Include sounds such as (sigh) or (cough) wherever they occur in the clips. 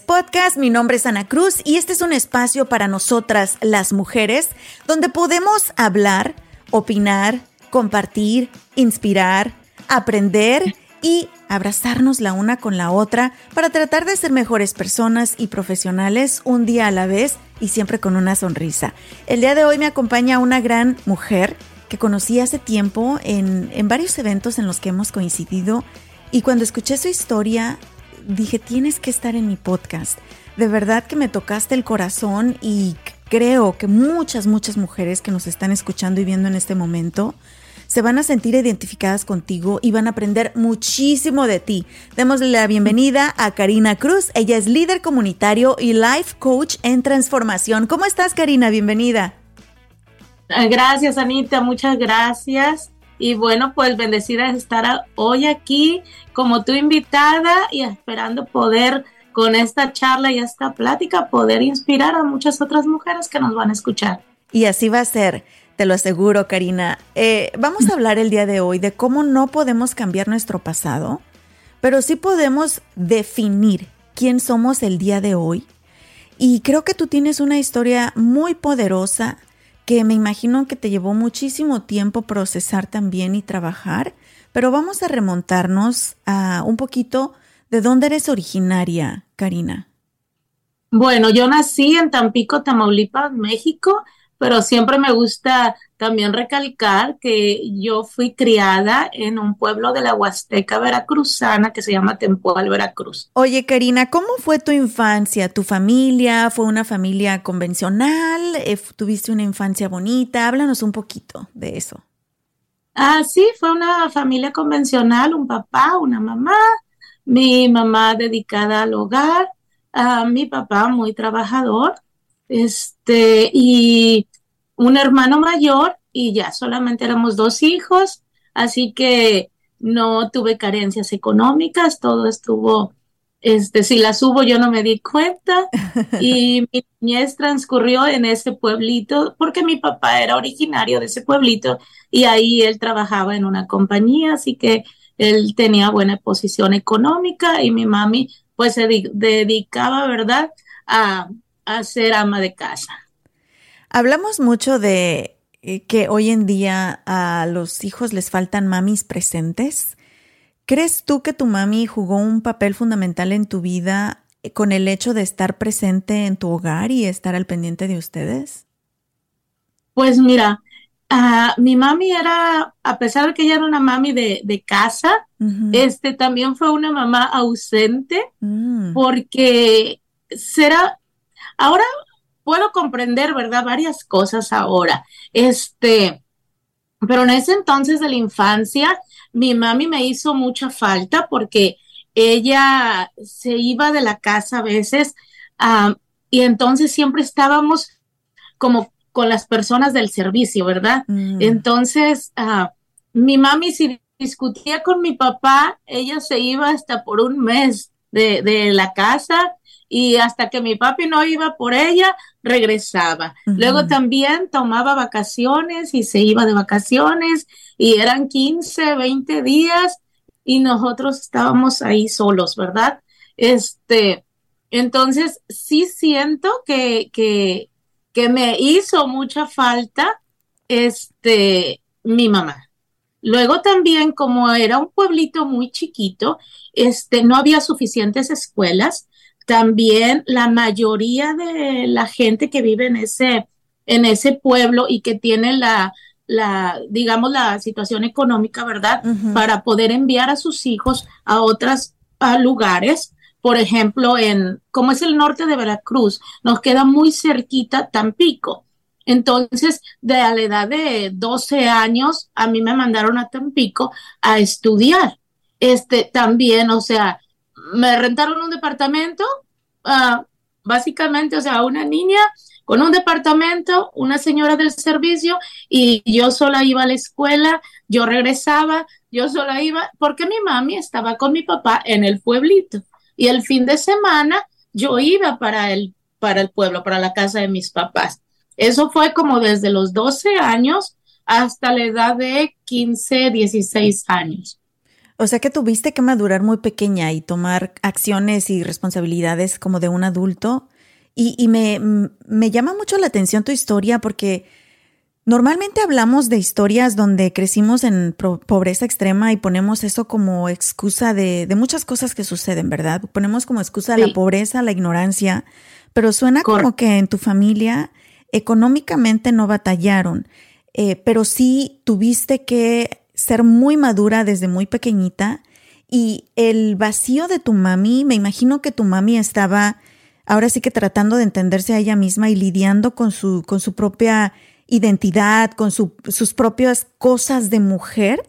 Podcast. Mi nombre es Ana Cruz y este es un espacio para nosotras, las mujeres, donde podemos hablar, opinar, compartir, inspirar, aprender y abrazarnos la una con la otra para tratar de ser mejores personas y profesionales un día a la vez y siempre con una sonrisa. El día de hoy me acompaña una gran mujer que conocí hace tiempo en, en varios eventos en los que hemos coincidido y cuando escuché su historia dije, tienes que estar en mi podcast. De verdad que me tocaste el corazón y creo que muchas, muchas mujeres que nos están escuchando y viendo en este momento se van a sentir identificadas contigo y van a aprender muchísimo de ti. Démosle la bienvenida a Karina Cruz. Ella es líder comunitario y life coach en transformación. ¿Cómo estás, Karina? Bienvenida. Gracias, Anita. Muchas gracias. Y bueno, pues bendecida de estar hoy aquí como tu invitada y esperando poder con esta charla y esta plática poder inspirar a muchas otras mujeres que nos van a escuchar. Y así va a ser, te lo aseguro, Karina. Eh, vamos a hablar el día de hoy de cómo no podemos cambiar nuestro pasado, pero sí podemos definir quién somos el día de hoy. Y creo que tú tienes una historia muy poderosa que me imagino que te llevó muchísimo tiempo procesar también y trabajar, pero vamos a remontarnos a un poquito de dónde eres originaria, Karina. Bueno, yo nací en Tampico, Tamaulipas, México, pero siempre me gusta también recalcar que yo fui criada en un pueblo de la Huasteca veracruzana que se llama Tempoal, Veracruz. Oye, Karina, ¿cómo fue tu infancia? ¿Tu familia fue una familia convencional? Eh, ¿Tuviste una infancia bonita? Háblanos un poquito de eso. Ah, sí, fue una familia convencional, un papá, una mamá, mi mamá dedicada al hogar, a mi papá muy trabajador, este, y un hermano mayor y ya solamente éramos dos hijos, así que no tuve carencias económicas, todo estuvo, este, si las hubo yo no me di cuenta (laughs) y mi niñez transcurrió en ese pueblito porque mi papá era originario de ese pueblito y ahí él trabajaba en una compañía, así que él tenía buena posición económica y mi mami pues se dedicaba, ¿verdad?, a, a ser ama de casa. Hablamos mucho de eh, que hoy en día a los hijos les faltan mamis presentes. ¿Crees tú que tu mami jugó un papel fundamental en tu vida eh, con el hecho de estar presente en tu hogar y estar al pendiente de ustedes? Pues mira, ah, mi mami era, a pesar de que ella era una mami de, casa, este también fue una mamá ausente mm. porque será, ahora puedo comprender, ¿verdad? Varias cosas ahora. Este, pero en ese entonces de la infancia, mi mami me hizo mucha falta porque ella se iba de la casa a veces y entonces siempre estábamos como con las personas del servicio, ¿verdad? Mm. Entonces, ah, mi mami si discutía con mi papá, ella se iba hasta por un mes de, de la casa y hasta que mi papi no iba por ella, regresaba. Luego también tomaba vacaciones y se iba de vacaciones y eran 15, 20 días y nosotros estábamos ahí solos, ¿verdad? Este, entonces sí siento que, que, que me hizo mucha falta este, mi mamá. Luego también, como era un pueblito muy chiquito, este, no había suficientes escuelas también la mayoría de la gente que vive en ese, en ese pueblo y que tiene la, la, digamos, la situación económica, ¿verdad? Para poder enviar a sus hijos a otros lugares. Por ejemplo, en, como es el norte de Veracruz, nos queda muy cerquita Tampico. Entonces, de a la edad de 12 años, a mí me mandaron a Tampico a estudiar. Este, también, o sea, me rentaron un departamento, uh, básicamente, o sea, una niña con un departamento, una señora del servicio y yo sola iba a la escuela, yo regresaba, yo sola iba, porque mi mami estaba con mi papá en el pueblito y el fin de semana yo iba para el, para el pueblo, para la casa de mis papás. Eso fue como desde los 12 años hasta la edad de 15, 16 años. O sea que tuviste que madurar muy pequeña y tomar acciones y responsabilidades como de un adulto. Y, me, me, llama mucho la atención tu historia porque normalmente hablamos de historias donde crecimos en pobreza extrema y ponemos eso como excusa de, de, muchas cosas que suceden, ¿verdad? Ponemos como excusa la pobreza, la ignorancia, pero suena como que en tu familia económicamente no batallaron, eh, pero sí tuviste que ser muy madura desde muy pequeñita y el vacío de tu mami, me imagino que tu mami estaba ahora sí que tratando de entenderse a ella misma y lidiando con su, con su propia identidad, con sus propias cosas de mujer,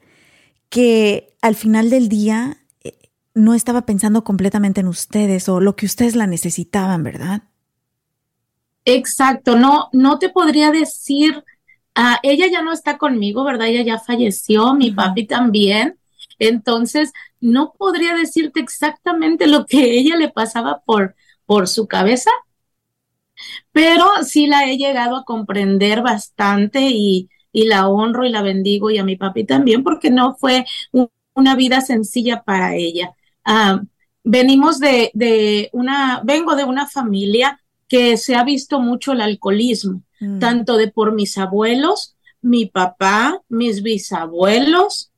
que al final del día eh, no estaba pensando completamente en ustedes o lo que ustedes la necesitaban, ¿verdad? Exacto, no, no te podría decir, ah, ella ya no está conmigo, ¿verdad? Ella ya falleció, mi papi también. Entonces, no podría decirte exactamente lo que (laughs) ella le pasaba por, por su cabeza, pero sí la he llegado a comprender bastante y, la honro y la bendigo y a mi papi también porque no fue una vida sencilla para ella. Ah, venimos de, de, una, vengo de una familia que se ha visto mucho el alcoholismo, mm. tanto de por mis abuelos, mi papá, mis bisabuelos,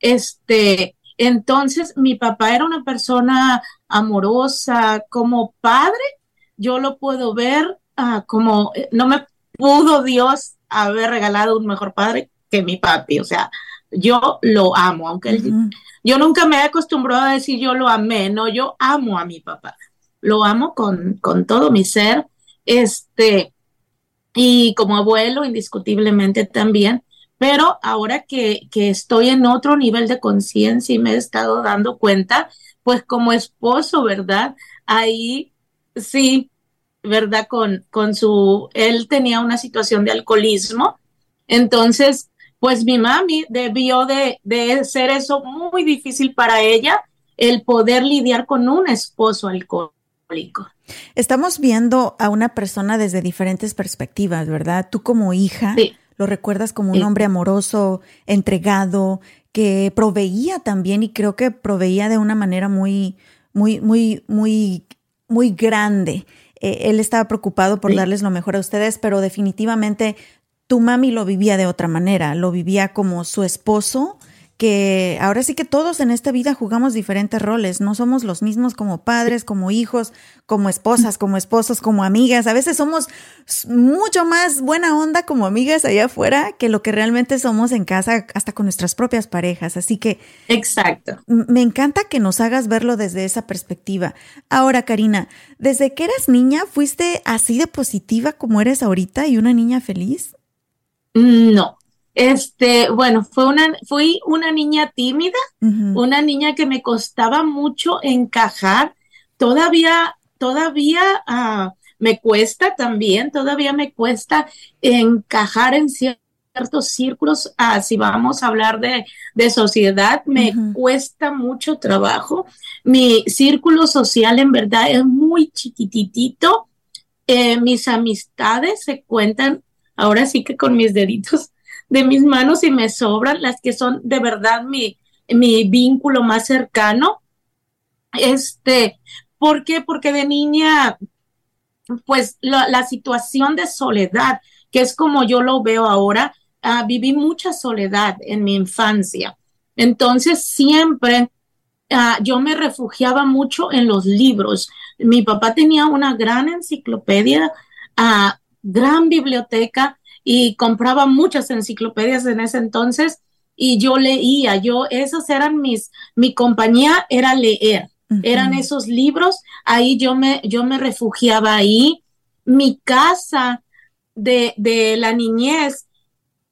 este, entonces mi papá era una persona amorosa, como padre, yo lo puedo ver ah, como, eh, no me pudo Dios haber regalado un mejor padre que mi papi, o sea, yo lo amo, aunque yo nunca me he acostumbrado a decir yo lo amé, no, yo amo a mi papá, lo amo con, con todo mi ser, este, y como abuelo, indiscutiblemente también, pero ahora que, que estoy en otro nivel de conciencia y me he estado dando cuenta, pues como esposo, ¿verdad? Ahí sí, ¿verdad? Con, con su, él tenía una situación de alcoholismo, entonces, pues mi mami debió de, de ser eso muy difícil para ella, el poder lidiar con un esposo alcohólico. Estamos viendo a una persona desde diferentes perspectivas, ¿verdad? Tú como hija, lo recuerdas como un hombre amoroso, entregado, que proveía también y creo que proveía de una manera muy, muy, muy, muy, muy grande. Eh, él estaba preocupado por darles lo mejor a ustedes, pero definitivamente tu mami lo vivía de otra manera, lo vivía como su esposo que ahora sí que todos en esta vida jugamos diferentes roles, no somos los mismos como padres, como hijos, como esposas, como esposos, como amigas. A veces somos mucho más buena onda como amigas allá afuera que lo que realmente somos en casa, hasta con nuestras propias parejas. Así que... Exacto. Me encanta que nos hagas verlo desde esa perspectiva. Ahora, Karina, ¿desde que eras niña fuiste así de positiva como eres ahorita y una niña feliz? No, este, bueno, fue una, fui una niña tímida, una niña que me costaba mucho encajar. Todavía, todavía ah, me cuesta también, todavía me cuesta encajar en ciertos círculos. Ah, si vamos a hablar de, de sociedad, me cuesta mucho trabajo. Mi círculo social en verdad es muy chiquititito. Eh, mis amistades se cuentan ahora sí que con mis deditos de mis manos y me sobran las que son de verdad mi, mi vínculo más cercano. Este, ¿por qué? Porque de niña, pues la, situación de soledad, que es como yo lo veo ahora, ah, viví mucha soledad en mi infancia. Entonces siempre ah, yo me refugiaba mucho en los libros. Mi papá tenía una gran enciclopedia, uh, gran biblioteca y compraba muchas enciclopedias en ese entonces y yo leía, yo, esas eran mis, mi compañía era leer, eran esos libros, ahí yo me, yo me refugiaba ahí. Mi casa, de, de la niñez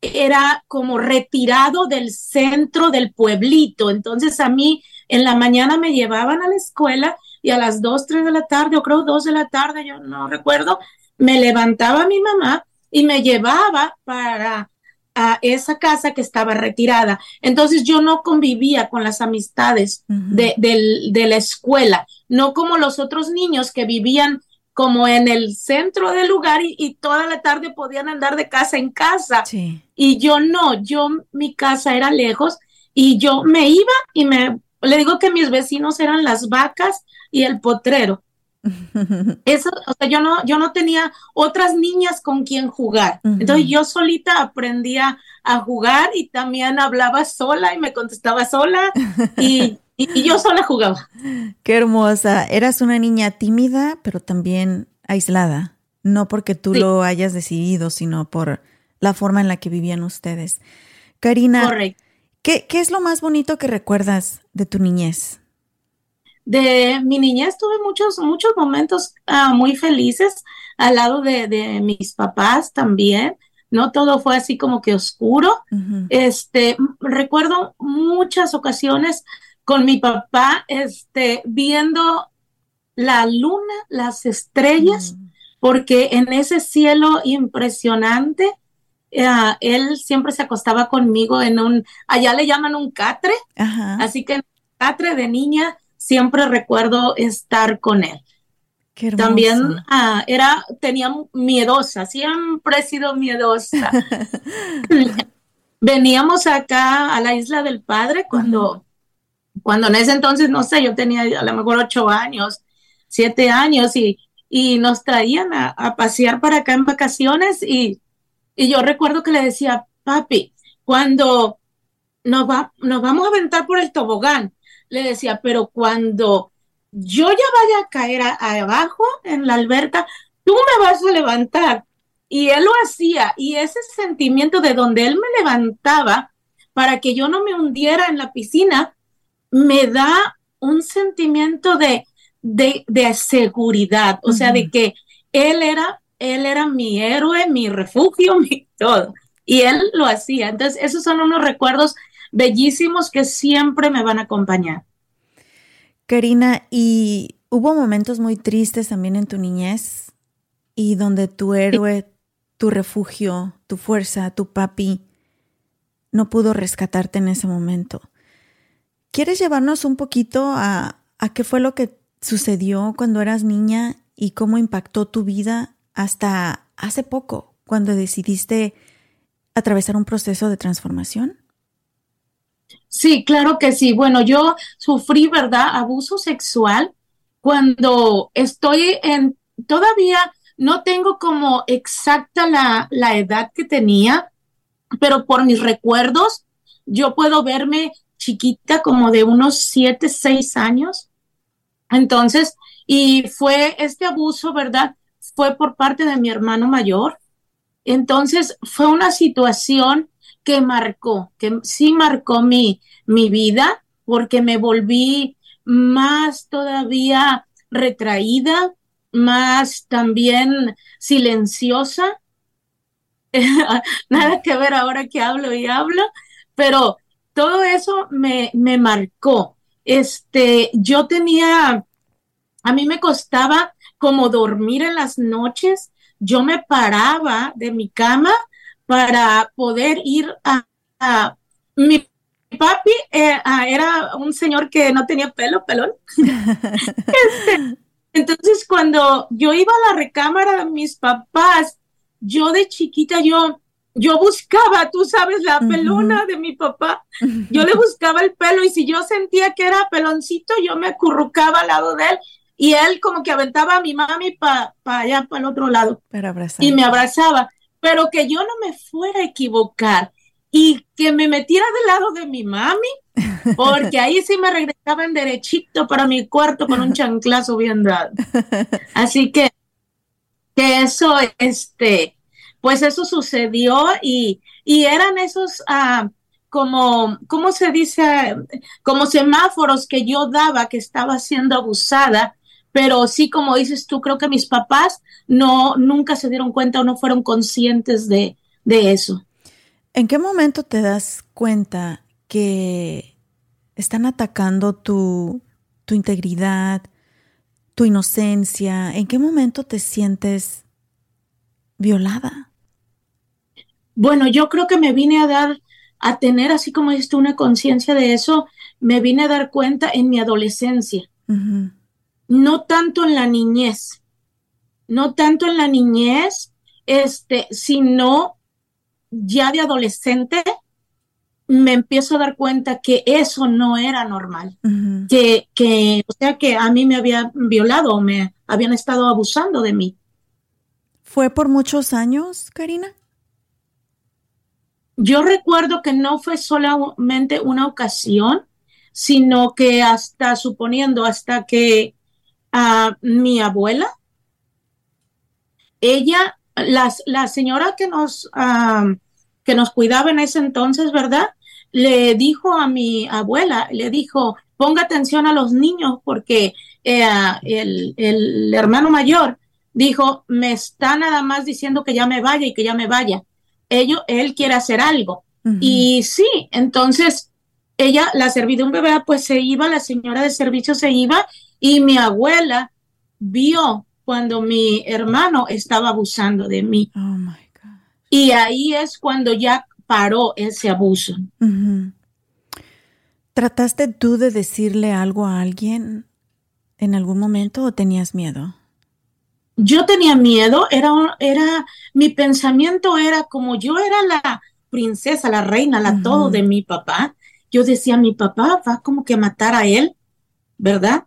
era como retirado del centro del pueblito. Entonces a mí en la mañana me llevaban a la escuela y a las 2, 3 de la tarde, o creo 2 de la tarde, yo no recuerdo, me levantaba mi mamá y me llevaba para a esa casa que estaba retirada. Entonces yo no convivía con las amistades de, de, la escuela, no como los otros niños que vivían como en el centro del lugar y, toda la tarde podían andar de casa en casa. Y yo no, yo mi casa era lejos y yo me iba y me, le digo que mis vecinos eran las vacas y el potrero. (laughs) Eso, o sea, yo no, yo no tenía otras niñas con quien jugar. Entonces yo solita aprendía a jugar y también hablaba sola y me contestaba sola (laughs) y, y, yo sola jugaba. Qué hermosa. Eras una niña tímida, pero también aislada. No porque tú lo hayas decidido, sino por la forma en la que vivían ustedes. Karina, ¿qué, ¿qué es lo más bonito que recuerdas de tu niñez? De mi niñez tuve muchos, muchos momentos ah, muy felices al lado de, de, mis papás también. No todo fue así como que oscuro. Este, recuerdo muchas ocasiones con mi papá, este, viendo la luna, las estrellas, mm. porque en ese cielo impresionante, ah, él siempre se acostaba conmigo en un, allá le llaman un catre, así que en catre de niña siempre recuerdo estar con él. También ah, era, tenía miedosa, siempre he sido miedosa. (laughs) Veníamos acá a la isla del Padre cuando, cuando en ese entonces, no sé, yo tenía a lo mejor ocho años, siete años y, y nos traían a, pasear para acá en vacaciones y, y yo recuerdo que le decía, papi, cuando nos, va, nos vamos a aventar por el tobogán, le decía, pero cuando yo ya vaya a caer abajo en la alberca, tú me vas a levantar. Y él lo hacía, y ese sentimiento de donde él me levantaba para que yo no me hundiera en la piscina, me da un sentimiento de, de, seguridad, o sea, de que él era, él era mi héroe, mi refugio, (laughs) mi todo. Y él lo hacía. Entonces, esos son unos recuerdos bellísimos que siempre me van a acompañar. Karina, ¿y hubo momentos muy tristes también en tu niñez? Y donde tu héroe, tu refugio, tu fuerza, tu papi, no pudo rescatarte en ese momento. ¿Quieres llevarnos un poquito a, a qué fue lo que sucedió cuando eras niña y cómo impactó tu vida hasta hace poco, cuando decidiste atravesar un proceso de transformación? Sí, claro que sí. Bueno, yo sufrí, ¿verdad? Abuso sexual cuando estoy en, todavía no tengo como exacta la, la edad que tenía, pero por mis recuerdos, yo puedo verme chiquita como de unos siete, seis años. Entonces, y fue este abuso, ¿verdad? Fue por parte de mi hermano mayor. Entonces, fue una situación que marcó, que sí marcó mi, mi vida, porque me volví más todavía retraída, más también silenciosa. (laughs) Nada que ver ahora que hablo y hablo, pero todo eso me, me marcó. Este, yo tenía, a mí me costaba como dormir en las noches, yo me paraba de mi cama para poder ir a, mi papi eh, era un señor que no tenía pelo, pelón. (laughs) Este, entonces, cuando yo iba a la recámara de mis papás, yo de chiquita, yo, yo buscaba, tú sabes, la pelona de mi papá. Yo le buscaba el pelo y si yo sentía que era peloncito, yo me acurrucaba al lado de él y él como que aventaba a mi mami para allá, para el otro lado. y me abrazaba pero que yo no me fuera a equivocar y que me metiera del lado de mi mami, porque ahí sí me regresaban derechito para mi cuarto con un chanclazo bien dado. Así que, que eso, este, pues eso sucedió y, y eran esos, ah, como, ¿cómo se dice? Como semáforos que yo daba que estaba siendo abusada, pero sí, como dices tú, creo que mis papás no, nunca se dieron cuenta o no fueron conscientes de, de eso. ¿En qué momento te das cuenta que están atacando tu, tu integridad, tu inocencia? ¿En qué momento te sientes violada? Bueno, yo creo que me vine a dar, a tener así como dijiste, una conciencia de eso, me vine a dar cuenta en mi adolescencia no tanto en la niñez, no tanto en la niñez, este, sino ya de adolescente me empiezo a dar cuenta que eso no era normal, que, que, o sea, que a mí me había violado me habían estado abusando de mí. ¿Fue por muchos años, Karina? Yo recuerdo que no fue solamente una ocasión, sino que hasta suponiendo, hasta que a mi abuela. Ella, las, la señora que nos, que nos cuidaba en ese entonces, ¿verdad? Le dijo a mi abuela, le dijo, ponga atención a los niños porque eh, el, el, hermano mayor dijo, me está nada más diciendo que ya me vaya y que ya me vaya. Ello, él quiere hacer algo. Y sí, entonces ella, la servidumbre. Pues se iba, la señora de servicio se iba y mi abuela vio cuando mi hermano estaba abusando de mí. Oh y ahí es cuando ya paró ese abuso. ¿Trataste tú de decirle algo a alguien en algún momento o tenías miedo? Yo tenía miedo, era, era, mi pensamiento era como yo era la princesa, la reina, la todo de mi papá. Yo decía, mi papá va como que a matar a él, ¿verdad?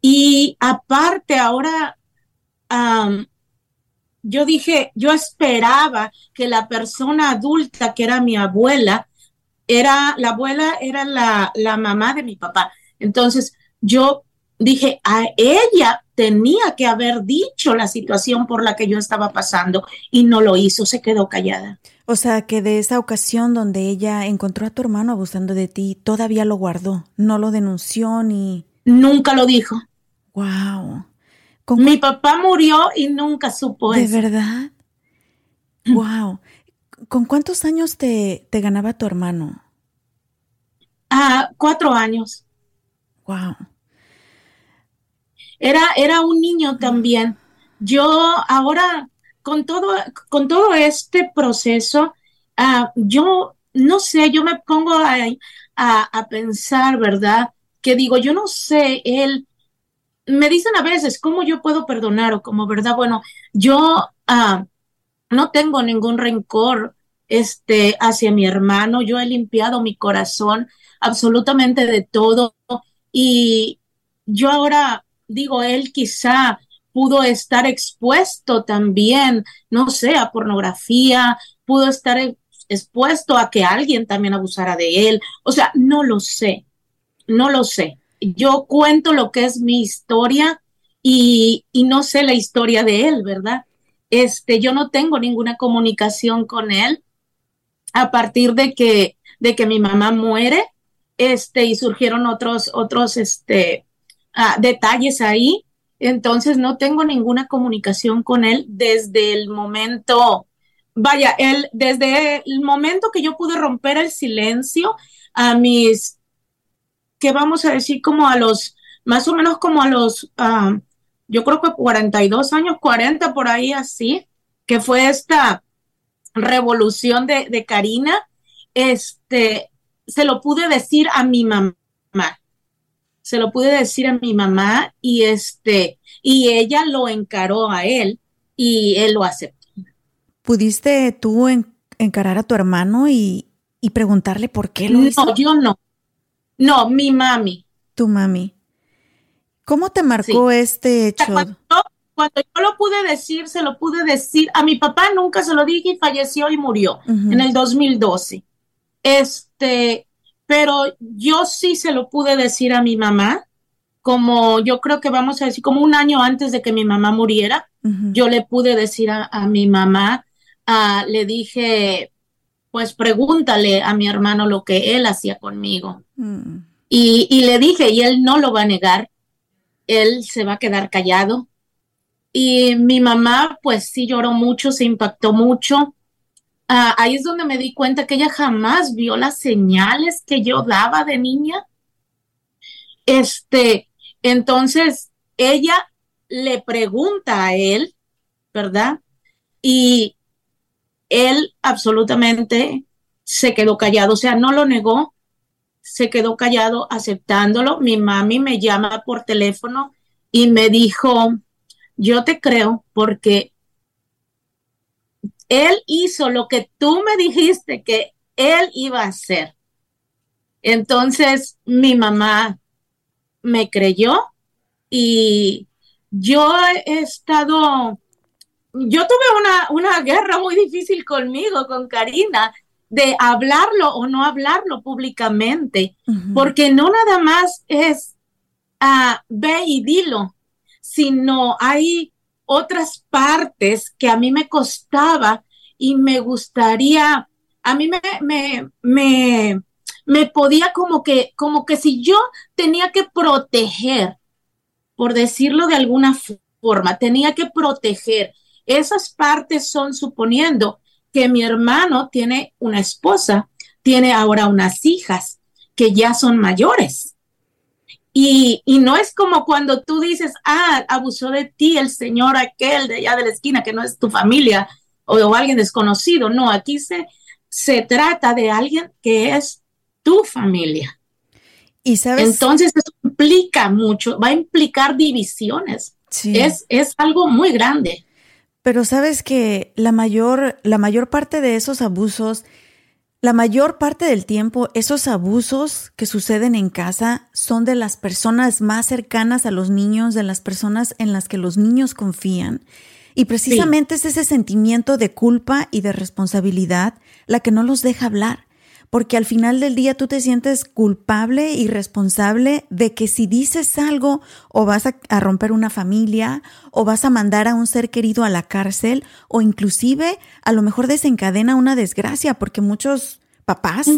Y aparte, ahora yo dije, yo esperaba que la persona adulta que era mi abuela, era la abuela, era la, la mamá de mi papá. Entonces yo dije, a ella tenía que haber dicho la situación por la que yo estaba pasando y no lo hizo, se quedó callada. O sea, que de esa ocasión donde ella encontró a tu hermano abusando de ti, todavía lo guardó, no lo denunció ni... Nunca lo dijo. Wow. Mi papá murió y nunca supo ¿De verdad? Wow. ¿Con cuántos años te, te ganaba tu hermano? Ah, cuatro años. Wow. Era, era un niño también. Yo ahora, con todo, con todo este proceso, ah, yo no sé, yo me pongo a, a, a, pensar, ¿verdad? Que digo, yo no sé, él, me dicen a veces, ¿cómo yo puedo perdonar? O como, ¿verdad? Bueno, yo ah, no tengo ningún rencor este, hacia mi hermano, yo he limpiado mi corazón absolutamente de todo y yo ahora digo, él quizá pudo estar expuesto también, no sé, a pornografía, pudo estar expuesto a que alguien también abusara de él, o sea, no lo sé, no lo sé yo cuento lo que es mi historia y, no sé la historia de él, ¿verdad? Este, yo no tengo ninguna comunicación con él a partir de que, de que mi mamá muere, este, y surgieron otros, otros, este, ah, detalles ahí. Entonces no tengo ninguna comunicación con él desde el momento, vaya, él, desde el momento que yo pude romper el silencio a mis que vamos a decir como a los, más o menos como a los, ah, yo creo que 42 años, 40 por ahí así, que fue esta revolución de, de Karina, este, se lo pude decir a mi mamá, se lo pude decir a mi mamá y este, y ella lo encaró a él y él lo aceptó. ¿Pudiste tú encarar a tu hermano y, y preguntarle por qué lo hizo? No, yo no. No, mi mami. Tu mami. ¿Cómo te marcó este hecho? Cuando, yo lo pude decir, se lo pude decir. A mi papá nunca se lo dije y falleció y murió en el 2012. Este, pero yo sí se lo pude decir a mi mamá, como yo creo que vamos a decir, como un año antes de que mi mamá muriera, yo le pude decir a, mi mamá, ah, le dije, pues pregúntale a mi hermano lo que él hacía conmigo. Mm. Y, le dije, y él no lo va a negar, él se va a quedar callado. Y mi mamá, pues sí lloró mucho, se impactó mucho. Ah, ahí es donde me di cuenta que ella jamás vio las señales que yo daba de niña. Este, entonces ella le pregunta a él, ¿verdad? Y él absolutamente se quedó callado, o sea, no lo negó, se quedó callado aceptándolo. Mi mami me llama por teléfono y me dijo, yo te creo porque él hizo lo que tú me dijiste que él iba a hacer. Entonces mi mamá me creyó y yo he estado, yo tuve una, una guerra muy difícil conmigo, con Karina, de hablarlo o no hablarlo públicamente, porque no nada más es uh, ve y dilo, sino hay otras partes que a mí me costaba y me gustaría, a mí me, me, me, me podía como que, como que si yo tenía que proteger, por decirlo de alguna forma, tenía que proteger. Esas partes son suponiendo que mi hermano tiene una esposa, tiene ahora unas hijas que ya son mayores. Y, no es como cuando tú dices, ah, abusó de ti el señor aquel de allá de la esquina, que no es tu familia o, alguien desconocido. No, aquí se, se trata de alguien que es tu familia. Y sabes. Entonces, eso implica mucho, va a implicar divisiones. Es, es algo muy grande. Pero sabes que la mayor, la mayor parte de esos abusos la mayor parte del tiempo, esos abusos que suceden en casa son de las personas más cercanas a los niños, de las personas en las que los niños confían. Y precisamente es ese sentimiento de culpa y de responsabilidad la que no los deja hablar porque al final del día tú te sientes culpable y responsable de que si dices algo o vas a, romper una familia o vas a mandar a un ser querido a la cárcel o inclusive a lo mejor desencadena una desgracia porque muchos papás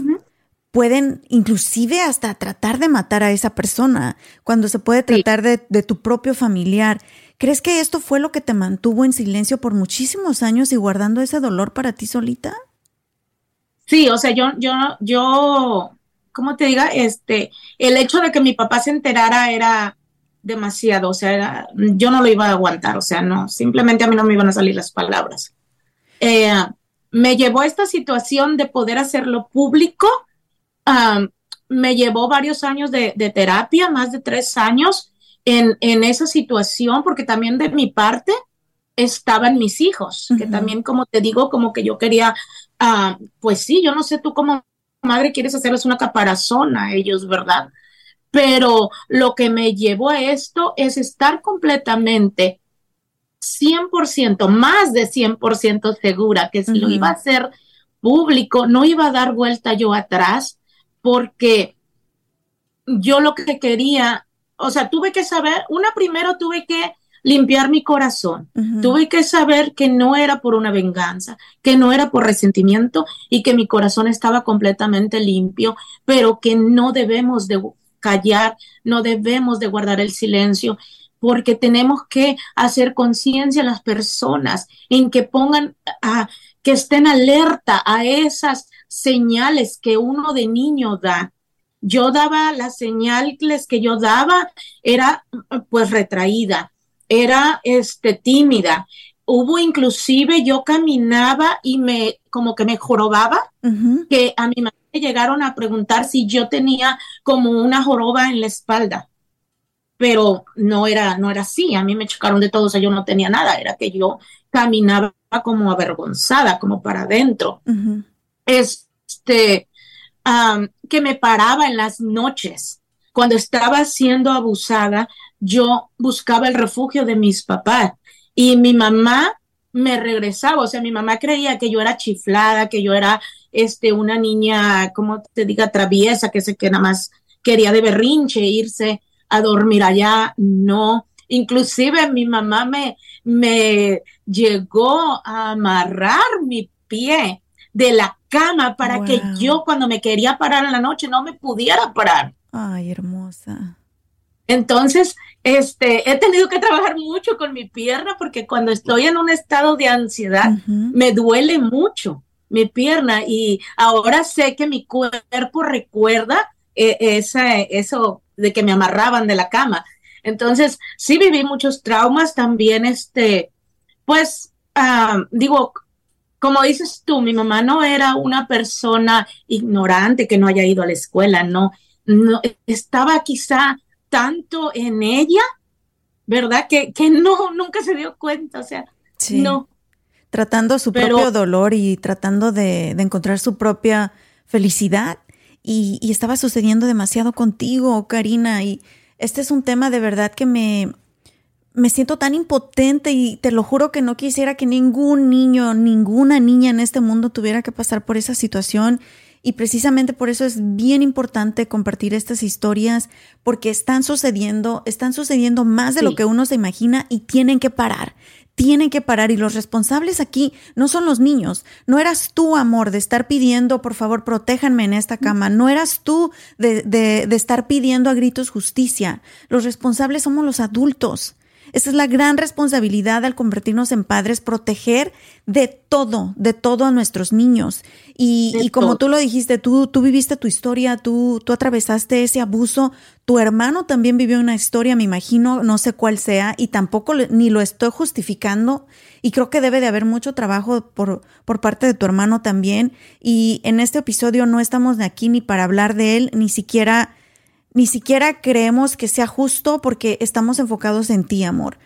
pueden inclusive hasta tratar de matar a esa persona cuando se puede tratar de, de tu propio familiar. ¿Crees que esto fue lo que te mantuvo en silencio por muchísimos años y guardando ese dolor para ti solita? Sí, o sea, yo, yo, yo, ¿cómo te diga? Este, el hecho de que mi papá se enterara era demasiado, o sea, yo no lo iba a aguantar, o sea, no, simplemente a mí no me iban a salir las palabras. Eh, me llevó a esta situación de poder hacerlo público, me llevó varios años de, terapia, más de tres años en, en, esa situación, porque también de mi parte estaban mis hijos, que también, como te digo, como que yo quería Ah, pues sí, yo no sé tú como madre quieres hacerles una caparazón a ellos, ¿verdad? Pero lo que me llevó a esto es estar completamente 100%, más de 100% segura que si lo iba a hacer público, no iba a dar vuelta yo atrás, porque yo lo que quería, o sea, tuve que saber, una primero tuve que limpiar mi corazón. Tuve que saber que no era por una venganza, que no era por resentimiento y que mi corazón estaba completamente limpio, pero que no debemos de callar, no debemos de guardar el silencio porque tenemos que hacer conciencia a las personas en que pongan a que estén alerta a esas señales que uno de niño da. Yo daba las señales que yo daba era pues retraída, era este, tímida. Hubo inclusive, yo caminaba y me, como que me jorobaba, que a mi madre llegaron a preguntar si yo tenía como una joroba en la espalda. Pero no era, no era así. A mí me chocaron de todo, o sea, yo no tenía nada. Era que yo caminaba como avergonzada, como para adentro. Este, que me paraba en las noches cuando estaba siendo abusada, yo buscaba el refugio de mis papás y mi mamá me regresaba, o sea, mi mamá creía que yo era chiflada, que yo era este una niña, como te diga, traviesa, que se que nada más quería de berrinche irse a dormir allá, no. Inclusive mi mamá me, me llegó a amarrar mi pie de la cama para que yo cuando me quería parar en la noche no me pudiera parar. Ay, hermosa. Entonces, este, he tenido que trabajar mucho con mi pierna porque cuando estoy en un estado de ansiedad, me duele mucho mi pierna y ahora sé que mi cuerpo recuerda eh, eso de que me amarraban de la cama. Entonces, sí viví muchos traumas también, este, pues, ah, digo, como dices tú, mi mamá no era una persona ignorante que no haya ido a la escuela, no, no estaba quizá tanto en ella, ¿verdad? Que, que no, nunca se dio cuenta, o sea, no. Tratando su propio dolor y tratando de, encontrar su propia felicidad. Y, y, estaba sucediendo demasiado contigo, Karina. Y este es un tema de verdad que me, me siento tan impotente y te lo juro que no quisiera que ningún niño, ninguna niña en este mundo tuviera que pasar por esa situación. Y precisamente por eso es bien importante compartir estas historias, porque están sucediendo, están sucediendo más de lo que uno se imagina y tienen que parar tienen que parar y los responsables aquí no son los niños. No eras tú, amor, de estar pidiendo, por favor, protéjanme en esta cama. No eras tú de, de, de estar pidiendo a gritos justicia. Los responsables somos los adultos. Esa es la gran responsabilidad al convertirnos en padres, proteger de todo, de todo a nuestros niños. Y, como tú lo dijiste, tú, tú viviste tu historia, tú, tú atravesaste ese abuso, tu hermano también vivió una historia, me imagino, no sé cuál sea, y tampoco ni lo estoy justificando. Y creo que debe de haber mucho trabajo por, por parte de tu hermano también. Y en este episodio no estamos de aquí ni para hablar de él, ni siquiera ni siquiera creemos que sea justo porque estamos enfocados en ti, amor.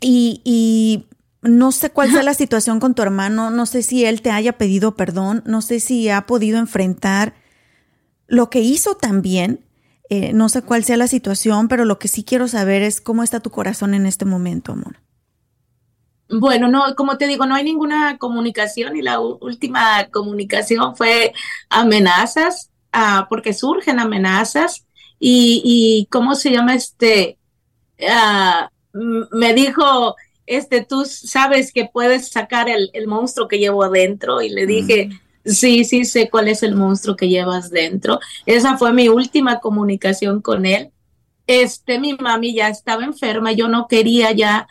Y, no sé cuál sea la situación con tu hermano, no sé si él te haya pedido perdón, no sé si ha podido enfrentar lo que hizo también. Eh, no sé cuál sea la situación, pero lo que sí quiero saber es cómo está tu corazón en este momento, amor. Bueno, no, como te digo, no hay ninguna comunicación y la última comunicación fue amenazas Ah, porque surgen amenazas y, ¿cómo se llama este? Ah, me dijo, este, tú sabes que puedes sacar el, monstruo que llevo adentro y le dije, sí, sí, sé cuál es el monstruo que llevas dentro. Esa fue mi última comunicación con él. Este, mi mami ya estaba enferma, yo no quería ya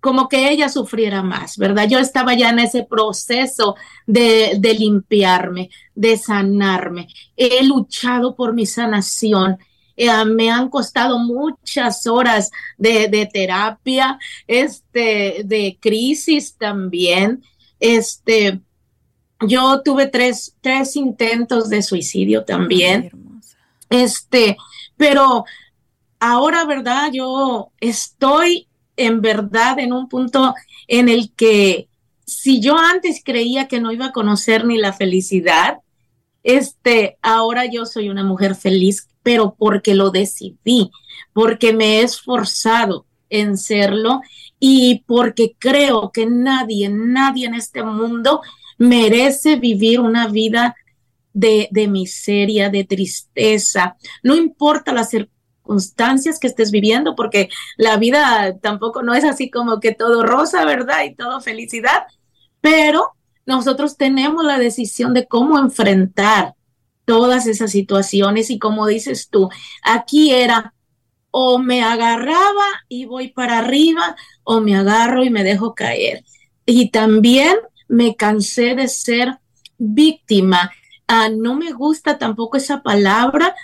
como que ella sufriera más, ¿verdad? Yo estaba ya en ese proceso de, de limpiarme, de sanarme. He luchado por mi sanación. Eh, me han costado muchas horas de, de, terapia, este, de crisis también. Este, yo tuve tres, tres intentos de suicidio también. este, pero ahora, ¿verdad? Yo estoy en verdad en un punto en el que si yo antes creía que no iba a conocer ni la felicidad, este, ahora yo soy una mujer feliz, pero porque lo decidí, porque me he esforzado en serlo y porque creo que nadie, nadie en este mundo merece vivir una vida de, de miseria, de tristeza, no importa la circunstancia circunstancias que estés viviendo, porque la vida tampoco no es así como que todo rosa, ¿verdad? Y todo felicidad, pero nosotros tenemos la decisión de cómo enfrentar todas esas situaciones y como dices tú, aquí era o me agarraba y voy para arriba o me agarro y me dejo caer. Y también me cansé de ser víctima Ah, no me gusta tampoco esa palabra.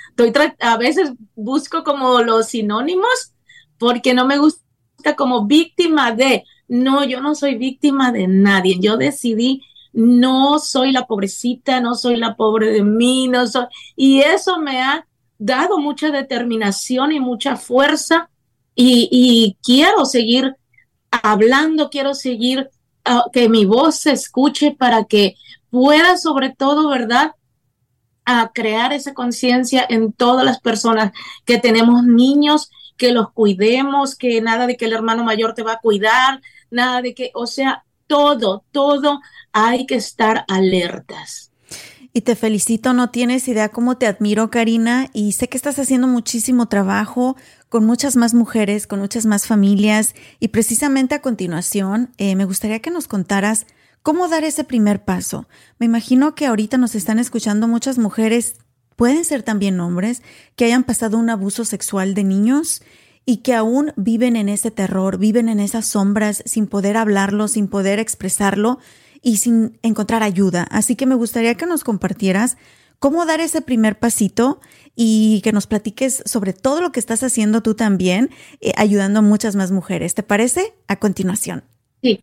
a veces busco como los sinónimos porque no me gusta como víctima de. No, yo no soy víctima de nadie. Yo decidí, no soy la pobrecita, no soy la pobre de mí, no soy. Y eso me ha dado mucha determinación y mucha fuerza y, quiero seguir hablando, quiero seguir ah, que mi voz se escuche para que pueda sobre todo, ¿verdad? A crear esa conciencia en todas las personas que tenemos niños, que los cuidemos, que nada de que el hermano mayor te va a cuidar, nada de que, o sea, todo, todo hay que estar alertas. Y te felicito, no tienes idea cómo te admiro, Karina, y sé que estás haciendo muchísimo trabajo con muchas más mujeres, con muchas más familias, y precisamente a continuación eh, me gustaría que nos contaras ¿Cómo dar ese primer paso? Me imagino que ahorita nos están escuchando muchas mujeres pueden ser también hombres que hayan pasado un abuso sexual de niños y que aún viven en ese terror, viven en esas sombras sin poder hablarlo, sin poder expresarlo y sin encontrar ayuda. Así que me gustaría que nos compartieras cómo dar ese primer pasito y que nos platiques sobre todo lo que estás haciendo tú también, eh, ayudando a muchas más mujeres. ¿Te parece? A continuación. Sí.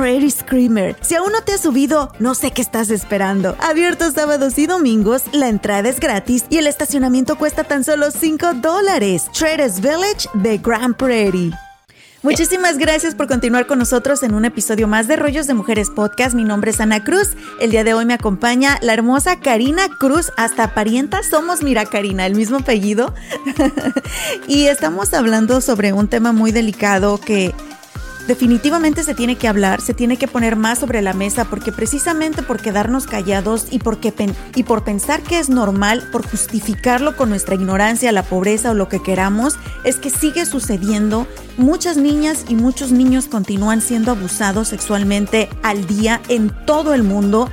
Prairie Screamer. Si aún no te has subido, no sé qué estás esperando. Abierto sábados y domingos, la entrada es gratis y el estacionamiento cuesta tan solo 5 dólares. Traders Village de Grand Prairie. Muchísimas gracias por continuar con nosotros en un episodio más de Rollos de Mujeres Podcast. Mi nombre es Ana Cruz. El día de hoy me acompaña la hermosa Karina Cruz. Hasta parienta somos, mira Karina, el mismo apellido. (laughs) y estamos hablando sobre un tema muy delicado que definitivamente se tiene que hablar, se tiene que poner más sobre la mesa porque precisamente por quedarnos callados y, por pensar que es normal, por justificarlo con nuestra ignorancia, la pobreza o lo que queramos, es que sigue sucediendo. Muchas niñas y muchos niños continúan siendo abusados sexualmente al día en todo el mundo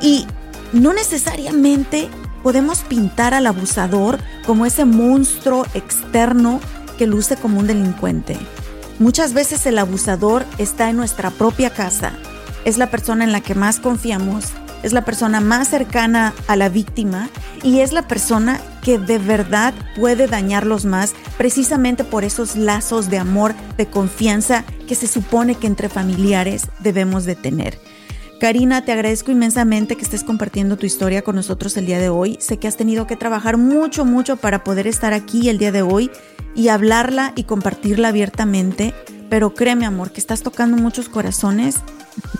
y no necesariamente podemos pintar al abusador como ese monstruo externo que luce como un delincuente. Muchas veces el abusador está en nuestra propia casa. Es la persona en la que más confiamos, es la persona más cercana a la víctima y es la persona que de verdad puede dañarlos más precisamente por esos lazos de amor, de confianza que se supone que entre familiares debemos de tener. Karina, te agradezco inmensamente que estés compartiendo tu historia con nosotros el día de hoy. Sé que has tenido que trabajar mucho, mucho para poder estar aquí el día de hoy y hablarla y compartirla abiertamente, pero créeme amor que estás tocando muchos corazones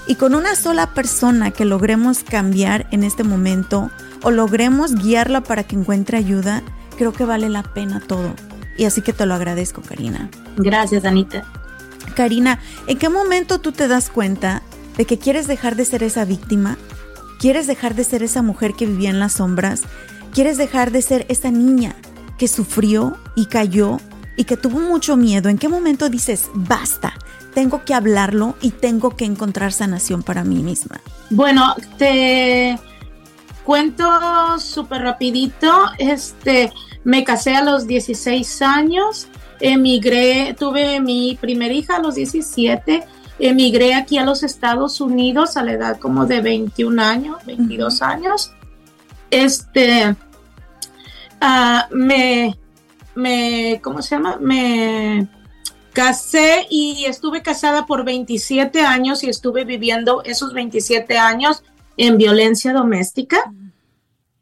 y con una sola persona que logremos cambiar en este momento o logremos guiarla para que encuentre ayuda, creo que vale la pena todo. Y así que te lo agradezco, Karina. Gracias, Anita. Karina, ¿en qué momento tú te das cuenta de que quieres dejar de ser esa víctima, quieres dejar de ser esa mujer que vivía en las sombras, quieres dejar de ser esa niña que sufrió y cayó y que tuvo mucho miedo. ¿En qué momento dices, basta? Tengo que hablarlo y tengo que encontrar sanación para mí misma. Bueno, te cuento súper rapidito. Este, me casé a los 16 años, emigré, tuve mi primera hija a los 17 emigré aquí a los Estados Unidos a la edad como de 21 años, 22 años. Este, ah, me, me, ¿cómo se llama? Me casé y estuve casada por 27 años y estuve viviendo esos 27 años en violencia doméstica.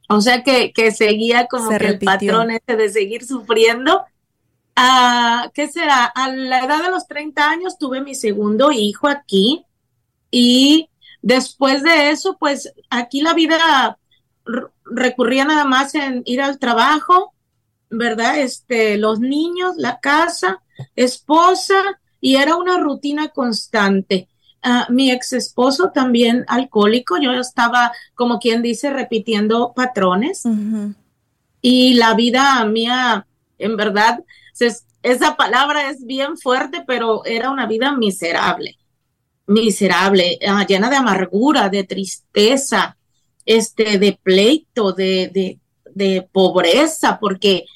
O sea que, seguía como que el patrón ese de seguir sufriendo a, ¿qué será? A la edad de los 30 años tuve mi segundo hijo aquí y después de eso, pues aquí la vida recurría nada más en ir al trabajo, ¿verdad? Este, los niños, la casa, esposa y era una rutina constante. Ah, mi ex esposo también alcohólico, yo estaba, como quien dice, repitiendo patrones. Y la vida mía, en verdad, esa palabra es bien fuerte, pero era una vida miserable. miserable, ah, llena de amargura, de tristeza, este, de pleito, de, de, de pobreza, porque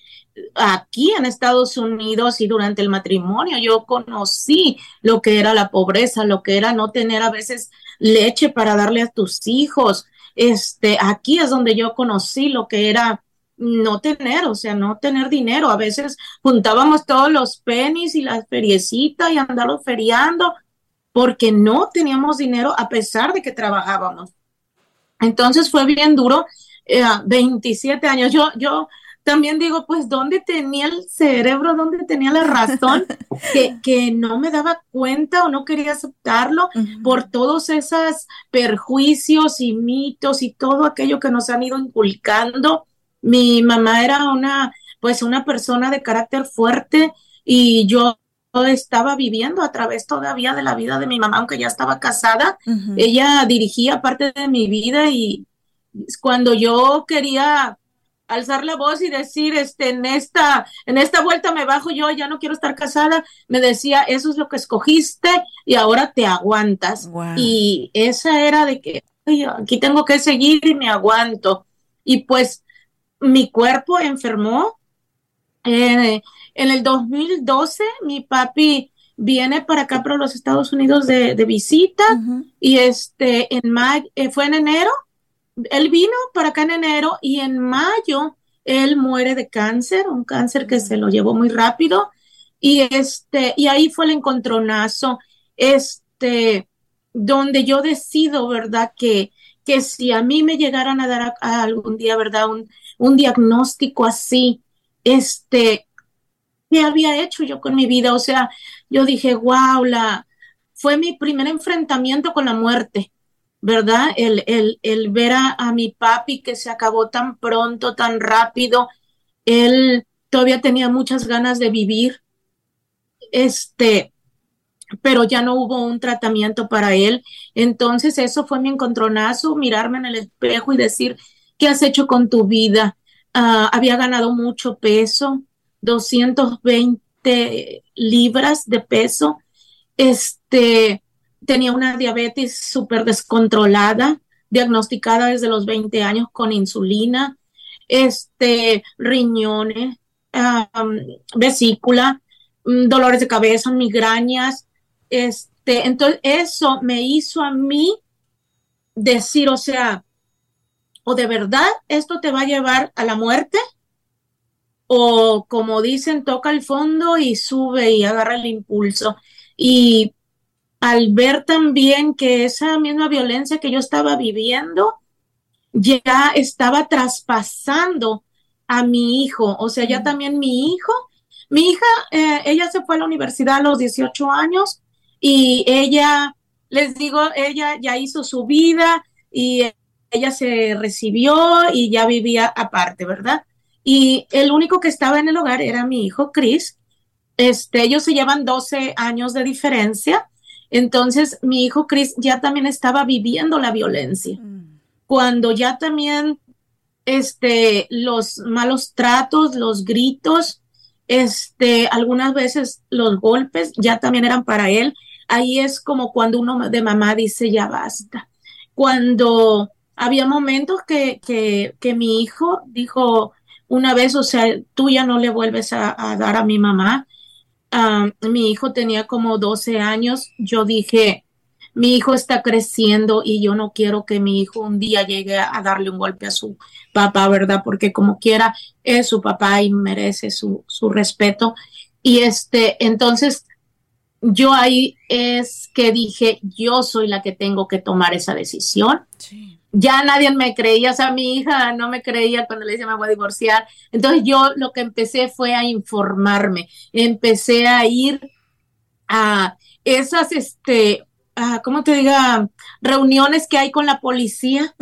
aquí en Estados Unidos y durante el matrimonio yo conocí lo que era la pobreza, lo que era no tener a veces leche para darle a tus hijos. Este, aquí es donde yo conocí lo que era no tener, o sea, no tener dinero. A veces juntábamos todos los pennies y las feriecitas y andarlos feriando porque no teníamos dinero a pesar de que trabajábamos. Entonces fue bien duro, 27 eh, años. Yo, yo también digo, pues, ¿dónde tenía el cerebro, dónde tenía la razón (laughs) que, que no me daba cuenta o no quería aceptarlo por todos esos perjuicios y mitos y todo aquello que nos han ido inculcando? Mi mamá era una, pues, una persona de carácter fuerte y yo estaba viviendo a través todavía de la vida de mi mamá, aunque ya estaba casada. Ella dirigía parte de mi vida y cuando yo quería alzar la voz y decir, este, en esta, en esta vuelta me bajo yo, ya no quiero estar casada, me decía, eso es lo que escogiste y ahora te aguantas. Y esa era de que, aquí tengo que seguir y me aguanto. Y pues mi cuerpo enfermó. en el 2012, mi papi viene para acá, para los Estados Unidos de, visita, y este, en mayo, eh, fue en enero, él vino para acá en enero y en mayo él muere de cáncer, un cáncer que se lo llevó muy rápido y este y ahí fue el encontronazo este donde yo decido, ¿verdad? Que que si a mí me llegaran a dar algún día, ¿verdad? Un, un diagnóstico así, este, ¿qué había hecho yo con mi vida? O sea, yo dije, wow, la, fue mi primer enfrentamiento con la muerte. ¿verdad? El, el, el ver a, mi papi que se acabó tan pronto, tan rápido, él todavía tenía muchas ganas de vivir, este, pero ya no hubo un tratamiento para él. Entonces eso fue mi encontronazo, mirarme en el espejo y decir, ¿qué has hecho con tu vida? Ah, había ganado mucho peso, 220 libras de peso. Este, tenía una diabetes súper descontrolada, diagnosticada desde los 20 años con insulina, este, riñones, vesícula, mm, dolores de cabeza, migrañas. Este, entonces, eso me hizo a mí decir, o sea, o de verdad esto te va a llevar a la muerte, o como dicen, toca el fondo y sube y agarra el impulso. Y al ver también que esa misma violencia que yo estaba viviendo ya estaba traspasando a mi hijo, o sea, ya también mi hijo, mi hija, eh, ella se fue a la universidad a los 18 años y ella, les digo, ella ya hizo su vida y ella se recibió y ya vivía aparte, ¿verdad? Y el único que estaba en el hogar era mi hijo Chris. Este, ellos se llevan 12 años de diferencia entonces, mi hijo Chris ya también estaba viviendo la violencia. Mm. Cuando ya también este, los malos tratos, los gritos, este, algunas veces los golpes ya también eran para él. Ahí es como cuando uno de mamá dice, ya basta. Cuando había momentos que, que, que mi hijo dijo una vez, o sea, tú ya no le vuelves a dar a mi mamá, mi hijo tenía como 12 años, yo dije, mi hijo está creciendo y yo no quiero que mi hijo un día llegue a, darle un golpe a su papá, ¿verdad? Porque como quiera es su papá y merece su, su respeto. Y este, entonces yo ahí es que dije, yo soy la que tengo que tomar esa decisión. Sí ya nadie me creía, o sea, mi hija no me creía cuando le decía me voy a divorciar. Entonces yo lo que empecé fue a informarme, empecé a ir a esas, este, Ah, ¿cómo te diga? Reuniones que hay con la policía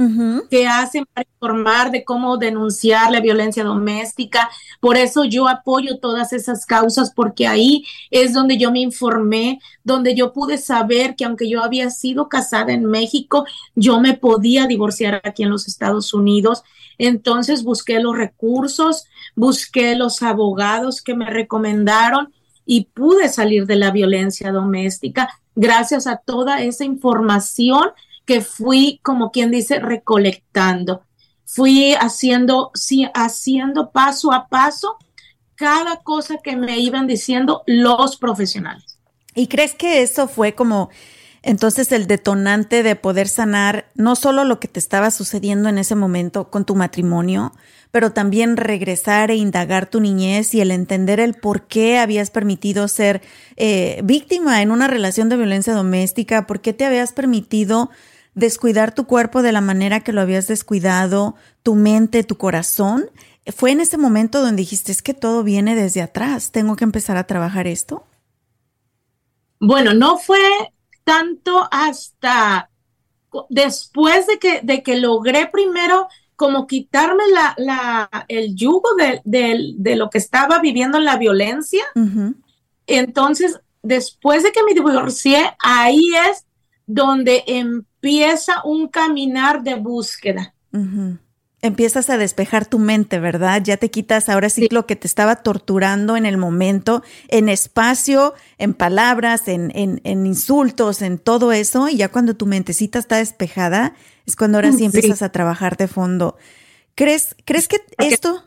que hacen para informar de cómo denunciar la violencia doméstica. Por eso yo apoyo todas esas causas porque ahí es donde yo me informé, donde yo pude saber que aunque yo había sido casada en México, yo me podía divorciar aquí en los Estados Unidos. Entonces busqué los recursos, busqué los abogados que me recomendaron y pude salir de la violencia doméstica gracias a toda esa información que fui, como quien dice, recolectando. Fui haciendo, sí, haciendo paso a paso cada cosa que me iban diciendo los profesionales. ¿Y crees que eso fue como entonces el detonante de poder sanar no solo lo que te estaba sucediendo en ese momento con tu matrimonio, pero también regresar e indagar tu niñez y el entender el por qué habías permitido ser eh, víctima en una relación de violencia doméstica, por qué te habías permitido descuidar tu cuerpo de la manera que lo habías descuidado, tu mente, tu corazón. ¿Fue en ese momento donde dijiste es que todo viene desde atrás, tengo que empezar a trabajar esto? Bueno, no fue tanto hasta después de que, de que logré primero como quitarme la, la, el yugo de, de, lo que estaba viviendo en la violencia. Entonces, después de que me divorcié, ahí es donde empieza un caminar de búsqueda empiezas a despejar tu mente, ¿verdad? Ya te quitas ahora sí, lo que te estaba torturando en el momento, en espacio, en palabras, en, en, insultos, en todo eso, y ya cuando tu mentecita está despejada, es cuando ahora sí empiezas a trabajar de fondo. ¿Crees, ¿crees que esto...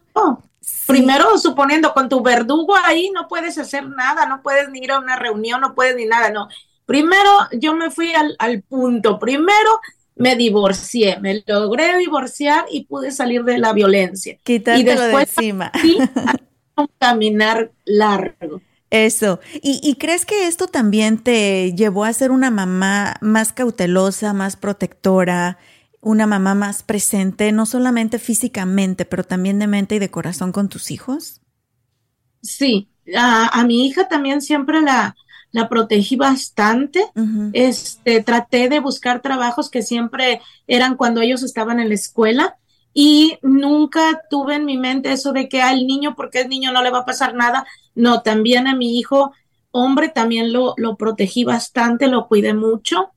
Primero, suponiendo, con tu verdugo ahí no puedes hacer nada, no puedes ni ir a una reunión, no puedes ni nada, no. Primero, yo me fui al, al punto. Primero, me divorcié, me logré divorciar y pude salir de la violencia. y después, de encima. (laughs) un caminar largo. Eso. ¿Y, ¿Y, crees que esto también te llevó a ser una mamá más cautelosa, más protectora, una mamá más presente, no solamente físicamente, pero también de mente y de corazón con tus hijos? Sí, a mi hija también siempre la, la protegí bastante. Este, traté de buscar trabajos que siempre eran cuando ellos estaban en la escuela y nunca tuve en mi mente eso de que al niño, porque es niño, no le va a pasar nada. No, también a mi hijo, hombre, también lo, lo protegí bastante, lo cuidé mucho,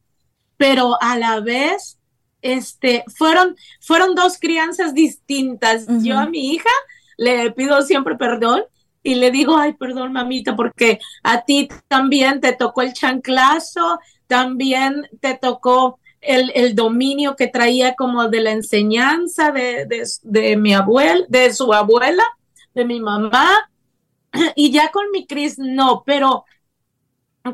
pero a la vez, este, fueron, fueron dos crianzas distintas. Yo a mi hija le pido siempre perdón y le digo, ay, perdón, mamita, porque a ti también te tocó el chanclazo, también te tocó el, el dominio que traía como de la enseñanza de, de, mi abuela, de su abuela, de mi mamá, (clears throat) y ya con mi Cris no, pero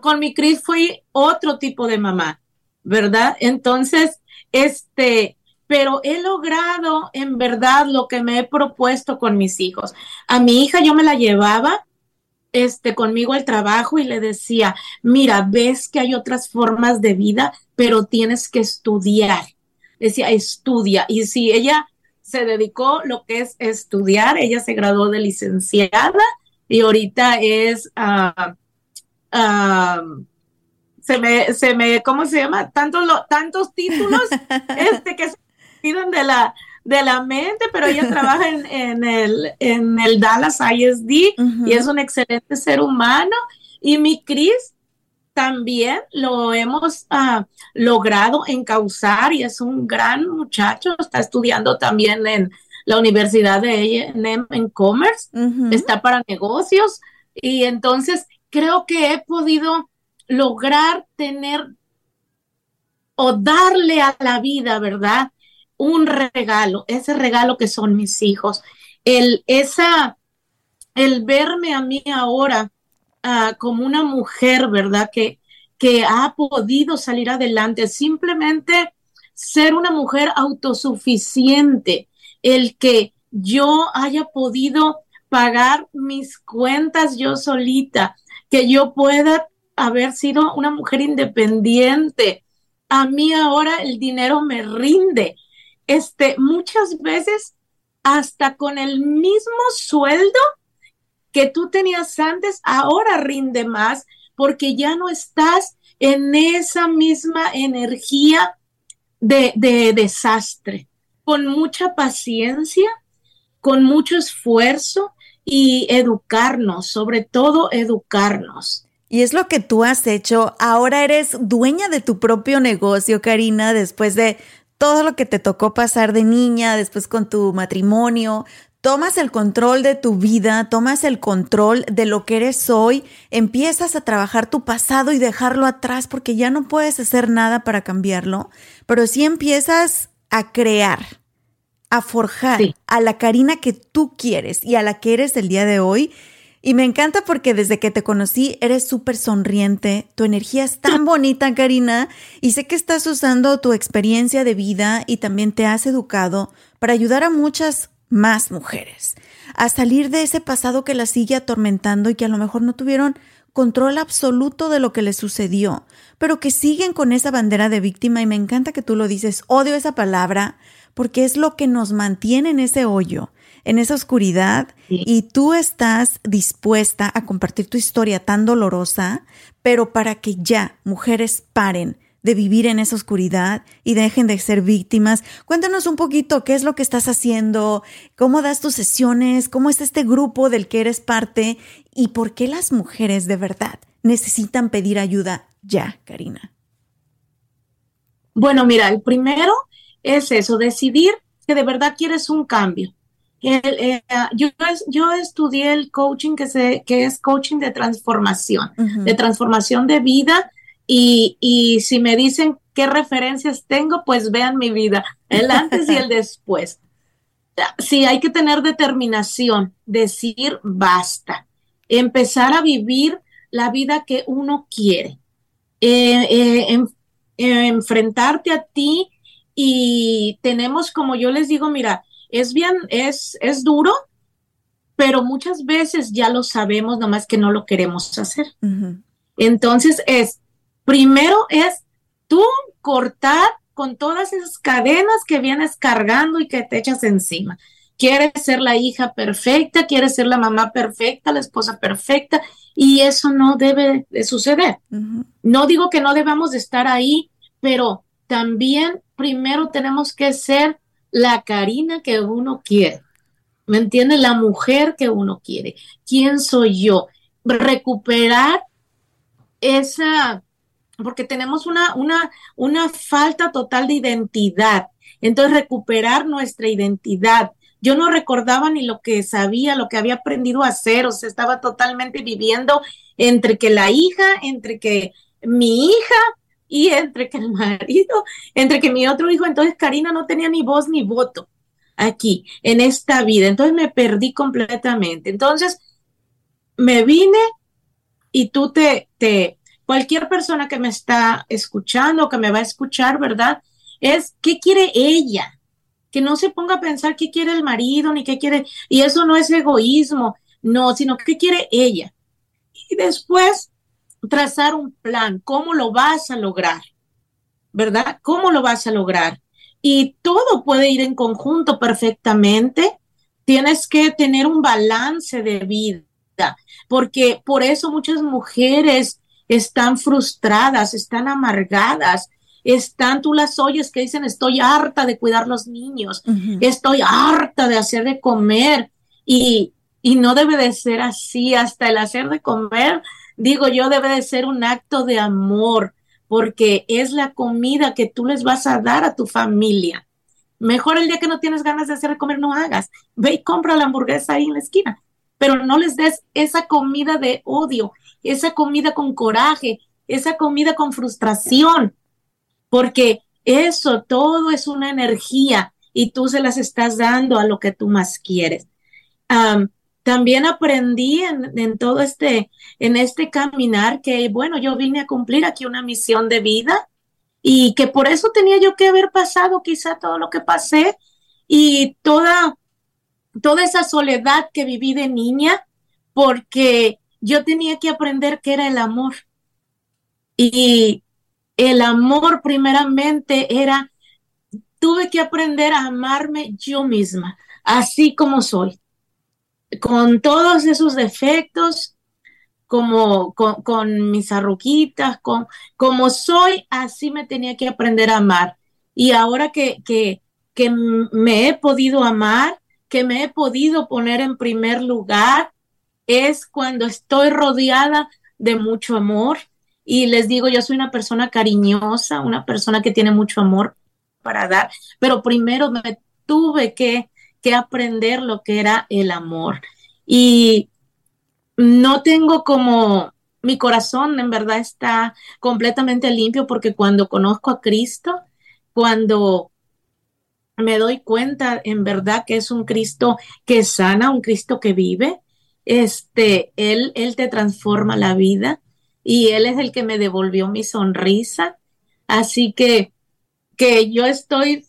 con mi Cris fui otro tipo de mamá, ¿verdad? Entonces, este, pero he logrado en verdad lo que me he propuesto con mis hijos. A mi hija yo me la llevaba este conmigo al trabajo y le decía, "Mira, ves que hay otras formas de vida, pero tienes que estudiar." Decía, "Estudia." Y si ella se dedicó lo que es estudiar, ella se graduó de licenciada y ahorita es uh, se me, se me, ¿cómo se llama? Tantos, tantos títulos (laughs) este, que de la, de la mente, pero ella (laughs) trabaja en, en, el, en el Dallas ISD y es un excelente ser humano. Y mi Cris también lo hemos uh, logrado encauzar y es un gran muchacho, está estudiando también en la Universidad de A&M en Commerce, está para negocios. Y entonces creo que he podido lograr tener o darle a la vida, ¿verdad? Un regalo, ese regalo que son mis hijos, el, esa, el verme a mí ahora ah, como una mujer, ¿verdad? Que, que ha podido salir adelante, simplemente ser una mujer autosuficiente, el que yo haya podido pagar mis cuentas yo solita, que yo pueda haber sido una mujer independiente. A mí ahora el dinero me rinde este, muchas veces hasta con el mismo sueldo que tú tenías antes, ahora rinde más porque ya no estás en esa misma energía de, de desastre. Con mucha paciencia, con mucho esfuerzo y educarnos, sobre todo educarnos. Y es lo que tú has hecho. Ahora eres dueña de tu propio negocio, Karina, después de todo lo que te tocó pasar de niña, después con tu matrimonio, tomas el control de tu vida, tomas el control de lo que eres hoy, empiezas a trabajar tu pasado y dejarlo atrás porque ya no puedes hacer nada para cambiarlo, pero sí empiezas a crear, a forjar a la Karina que tú quieres y a la que eres el día de hoy. Y me encanta porque desde que te conocí eres súper sonriente, tu energía es tan (laughs) bonita, Karina, y sé que estás usando tu experiencia de vida y también te has educado para ayudar a muchas más mujeres a salir de ese pasado que las sigue atormentando y que a lo mejor no tuvieron control absoluto de lo que les sucedió, pero que siguen con esa bandera de víctima. Y me encanta que tú lo dices, odio esa palabra porque es lo que nos mantiene en ese hoyo, en esa oscuridad y tú estás dispuesta a compartir tu historia tan dolorosa, pero para que ya mujeres paren de vivir en esa oscuridad y dejen de ser víctimas. Cuéntanos un poquito qué es lo que estás haciendo, cómo das tus sesiones, cómo es este grupo del que eres parte y por qué las mujeres de verdad necesitan pedir ayuda ya, Karina. Bueno, mira, el primero es eso, decidir que de verdad quieres un cambio. Eh, yo, yo, estudié el coaching que, se, que es coaching de transformación, de transformación de vida y, si me dicen qué referencias tengo, pues vean mi vida, el antes y el (laughs) después. Sí, hay que tener determinación, decir basta, empezar a vivir la vida que uno quiere, eh, eh, enfrentarte a ti y tenemos, como yo les digo, mira, es bien, es, es duro, pero muchas veces ya lo sabemos, nomás que no lo queremos hacer. Entonces es Primero es tú cortar con todas esas cadenas que vienes cargando y que te echas encima. Quieres ser la hija perfecta, quieres ser la mamá perfecta, la esposa perfecta, y eso no debe de suceder. No digo que no debamos de estar ahí, pero también primero tenemos que ser la Karina que uno quiere. ¿Me entiende? La mujer que uno quiere. ¿Quién soy yo? Recuperar esa porque tenemos una, una, una falta total de identidad. Entonces, recuperar nuestra identidad. Yo no recordaba ni lo que sabía, lo que había aprendido a hacer, o sea, estaba totalmente viviendo entre que la hija, entre que mi hija y entre que el marido, entre que mi otro hijo. Entonces, Karina no tenía ni voz ni voto aquí, en esta vida. Entonces, me perdí completamente. Entonces, me vine y tú te, te, cualquier persona que me está escuchando, que me va a escuchar, ¿verdad? Es qué quiere ella, que no se ponga a pensar qué quiere el marido, ni qué quiere, y eso no es egoísmo, no, sino qué quiere ella. Y después trazar un plan, cómo lo vas a lograr, ¿verdad? ¿Cómo lo vas a lograr? Y todo puede ir en conjunto perfectamente. Tienes que tener un balance de vida, porque por eso muchas mujeres están frustradas, están amargadas, están, tú las oyes que dicen, estoy harta de cuidar los niños, estoy harta de hacer de comer y, y no debe de ser así, hasta el hacer de comer, digo yo, debe de ser un acto de amor, porque es la comida que tú les vas a dar a tu familia. Mejor el día que no tienes ganas de hacer de comer, no hagas. Ve y compra la hamburguesa ahí en la esquina, pero no les des esa comida de odio, esa comida con coraje, esa comida con frustración, porque eso todo es una energía y tú se las estás dando a lo que tú más quieres. También aprendí en, todo este, en este caminar que, bueno, yo vine a cumplir aquí una misión de vida y que por eso tenía yo que haber pasado quizá todo lo que pasé y toda, toda esa soledad que viví de niña, porque yo tenía que aprender qué era el amor. Y el amor primeramente era, tuve que aprender a amarme yo misma, así como soy, con todos esos defectos, como con, mis arruquitas, con, como soy, así me tenía que aprender a amar. Y ahora que, que, que me he podido amar, que me he podido poner en primer lugar, es cuando estoy rodeada de mucho amor. Y les digo, yo soy una persona cariñosa, una persona que tiene mucho amor para dar, pero primero me tuve que, que aprender lo que era el amor. Y no tengo como mi corazón en verdad está completamente limpio porque cuando conozco a Cristo, cuando me doy cuenta en verdad que es un Cristo que sana, un Cristo que vive, este, él, él te transforma la vida y él es el que me devolvió mi sonrisa. Así que, que yo estoy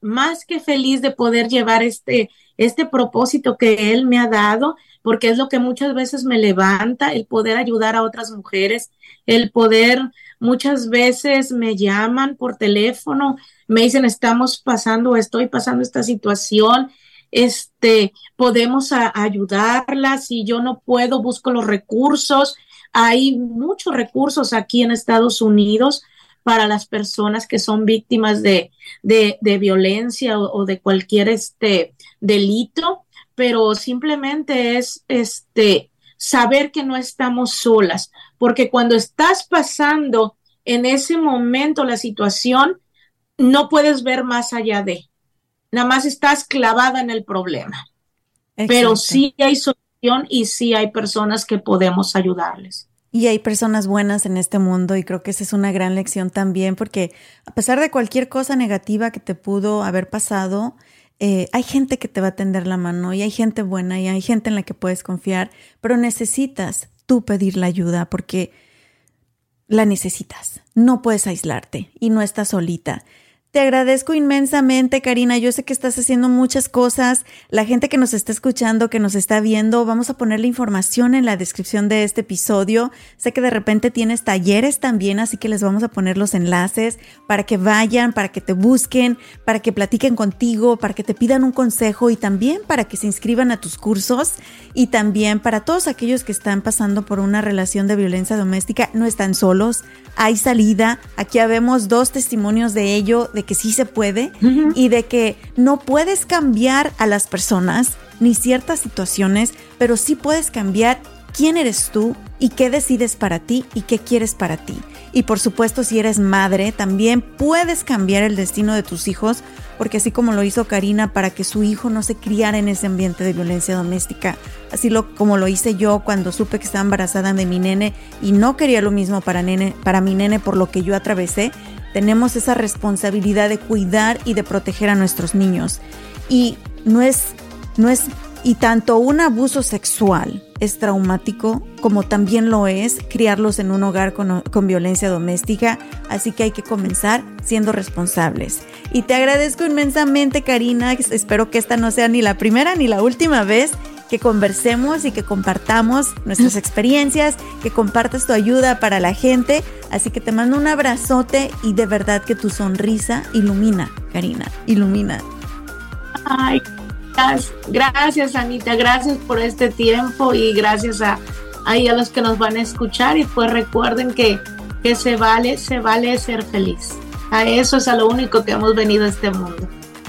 más que feliz de poder llevar este, este propósito que él me ha dado porque es lo que muchas veces me levanta, el poder ayudar a otras mujeres, el poder, muchas veces me llaman por teléfono, me dicen, estamos pasando, estoy pasando esta situación, este, podemos ayudarlas, si yo no puedo, busco los recursos. Hay muchos recursos aquí en Estados Unidos para las personas que son víctimas de, de, violencia o, o, de cualquier este delito pero simplemente es este saber que no estamos solas, porque cuando estás pasando en ese momento la situación, no puedes ver más allá de, nada más estás clavada en el problema. Pero sí hay solución y sí hay personas que podemos ayudarles. Y hay personas buenas en este mundo y creo que esa es una gran lección también porque a pesar de cualquier cosa negativa que te pudo haber pasado, eh, hay gente que te va a tender la mano y hay gente buena y hay gente en la que puedes confiar, pero necesitas tú pedir la ayuda porque la necesitas. No puedes aislarte y no estás solita. Te agradezco inmensamente, Karina. Yo sé que estás haciendo muchas cosas. La gente que nos está escuchando, que nos está viendo, vamos a poner la información en la descripción de este episodio. Sé que de repente tienes talleres también, así que les vamos a poner los enlaces para que vayan, para que te busquen, para que platiquen contigo, para que te pidan un consejo y también para que se inscriban a tus cursos y también para todos aquellos que están pasando por una relación de violencia doméstica. No están solos, hay salida. Aquí habemos dos testimonios de ello de que sí se puede y de que no puedes cambiar a las personas ni ciertas situaciones, pero sí puedes cambiar quién eres tú y qué decides para ti y qué quieres para ti. Y por supuesto, si eres madre, también puedes cambiar el destino de tus hijos, porque así como lo hizo Karina para que su hijo no se criara en ese ambiente de violencia doméstica, así lo, como lo hice yo cuando supe que estaba embarazada de mi nene y no quería lo mismo para, nene, para mi nene por lo que yo atravesé, tenemos esa responsabilidad de cuidar y de proteger a nuestros niños. Y no es, no es, y tanto un abuso sexual es traumático, como también lo es criarlos en un hogar con, con, violencia doméstica, así que hay que comenzar siendo responsables. Y te agradezco inmensamente, Karina, espero que esta no sea ni la primera ni la última vez que conversemos y que compartamos nuestras experiencias, que compartas tu ayuda para la gente. Así que te mando un abrazote y de verdad que tu sonrisa ilumina, Karina, ilumina. Ay, gracias Anita, gracias por este tiempo y gracias a, a los que nos van a escuchar y pues recuerden que, que se vale, se vale ser feliz. A eso es a lo único que hemos venido a este mundo.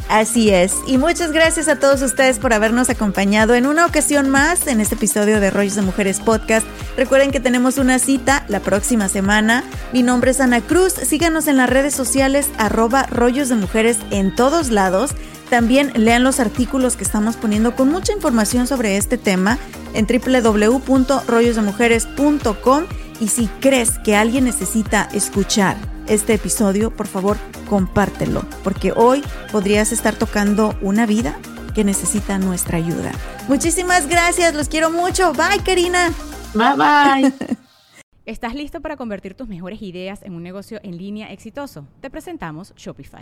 Así es. Y muchas gracias a todos ustedes por habernos acompañado en una ocasión más en este episodio de Rollos de Mujeres Podcast. Recuerden que tenemos una cita la próxima semana. Mi nombre es Ana Cruz. Síganos en las redes sociales arroba rollos de mujeres en todos lados. También lean los artículos que estamos poniendo con mucha información sobre este tema en www.rollosdemujeres.com y si crees que alguien necesita escuchar este episodio, por favor, compártelo, porque hoy podrías estar tocando una vida que necesita nuestra ayuda. Muchísimas gracias, los quiero mucho. Bye, Karina. Bye, bye. (laughs) ¿Estás listo para convertir tus mejores ideas en un negocio en línea exitoso? Te presentamos Shopify.